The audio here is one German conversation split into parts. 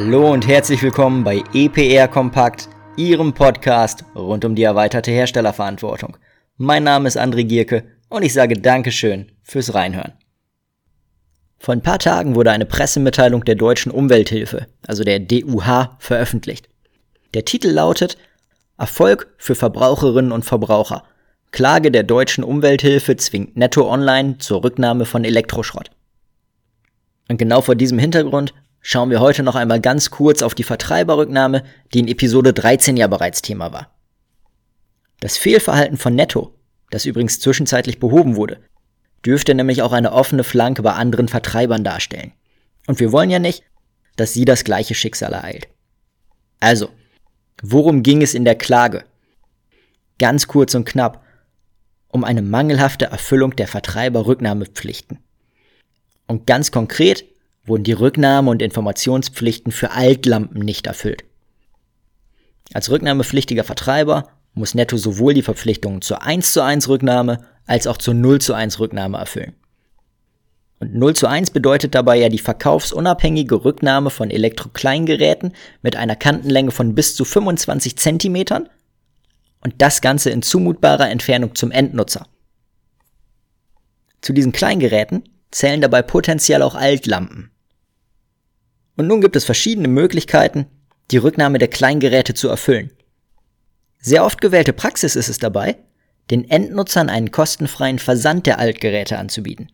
und herzlich willkommen bei EPR Kompakt, Ihrem Podcast rund um die erweiterte Herstellerverantwortung. Mein Name ist André Gierke und ich sage Dankeschön fürs Reinhören. Vor ein paar Tagen wurde eine Pressemitteilung der Deutschen Umwelthilfe, also der DUH, veröffentlicht. Der Titel lautet Erfolg für Verbraucherinnen und Verbraucher. Klage der Deutschen Umwelthilfe zwingt Netto Online zur Rücknahme von Elektroschrott. Und genau vor diesem Hintergrund schauen wir heute noch einmal ganz kurz auf die Vertreiberrücknahme, die in Episode 13 ja bereits Thema war. Das Fehlverhalten von Netto, das übrigens zwischenzeitlich behoben wurde, dürfte nämlich auch eine offene Flanke bei anderen Vertreibern darstellen. Und wir wollen ja nicht, dass sie das gleiche Schicksal ereilt. Also, worum ging es in der Klage? Ganz kurz und knapp, um eine mangelhafte Erfüllung der Vertreiberrücknahmepflichten. Und ganz konkret wurden die Rücknahme- und Informationspflichten für Altlampen nicht erfüllt. Als rücknahmepflichtiger Vertreiber muss Netto sowohl die Verpflichtungen zur 1 zu 1 Rücknahme als auch zur 0 zu 1 Rücknahme erfüllen. Und 0 zu 1 bedeutet dabei ja die verkaufsunabhängige Rücknahme von Elektrokleingeräten mit einer Kantenlänge von bis zu 25 Zentimetern und das Ganze in zumutbarer Entfernung zum Endnutzer. Zu diesen Kleingeräten zählen dabei potenziell auch Altlampen. Und nun gibt es verschiedene Möglichkeiten, die Rücknahme der Kleingeräte zu erfüllen. Sehr oft gewählte Praxis ist es dabei, den Endnutzern einen kostenfreien Versand der Altgeräte anzubieten.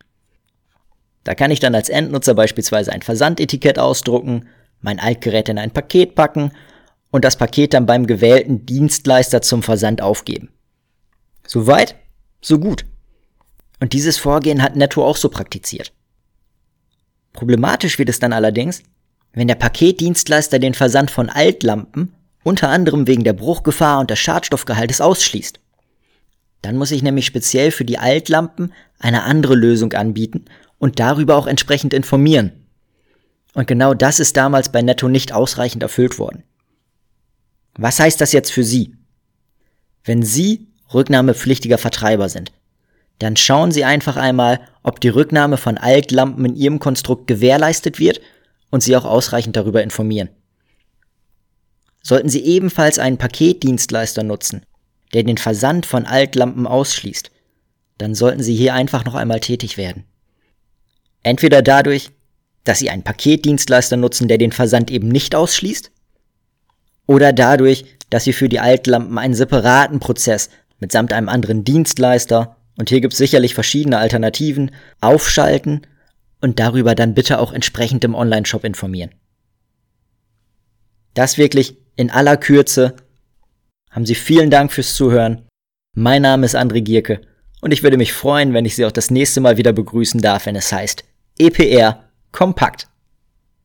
Da kann ich dann als Endnutzer beispielsweise ein Versandetikett ausdrucken, mein Altgerät in ein Paket packen und das Paket dann beim gewählten Dienstleister zum Versand aufgeben. Soweit, so gut. Und dieses Vorgehen hat Netto auch so praktiziert. Problematisch wird es dann allerdings, wenn der Paketdienstleister den Versand von Altlampen unter anderem wegen der Bruchgefahr und des Schadstoffgehaltes ausschließt. Dann muss ich nämlich speziell für die Altlampen eine andere Lösung anbieten und darüber auch entsprechend informieren. Und genau das ist damals bei Netto nicht ausreichend erfüllt worden. Was heißt das jetzt für Sie? Wenn Sie rücknahmepflichtiger Vertreiber sind, dann schauen Sie einfach einmal, ob die Rücknahme von Altlampen in Ihrem Konstrukt gewährleistet wird und Sie auch ausreichend darüber informieren. Sollten Sie ebenfalls einen Paketdienstleister nutzen, der den Versand von Altlampen ausschließt, dann sollten Sie hier einfach noch einmal tätig werden. Entweder dadurch, dass Sie einen Paketdienstleister nutzen, der den Versand eben nicht ausschließt, oder dadurch, dass Sie für die Altlampen einen separaten Prozess mitsamt einem anderen Dienstleister und hier gibt es sicherlich verschiedene Alternativen, aufschalten und darüber dann bitte auch entsprechend im Online-Shop informieren. Das wirklich in aller Kürze. Haben Sie vielen Dank fürs Zuhören. Mein Name ist André Gierke und ich würde mich freuen, wenn ich Sie auch das nächste Mal wieder begrüßen darf, wenn es heißt EPR Kompakt.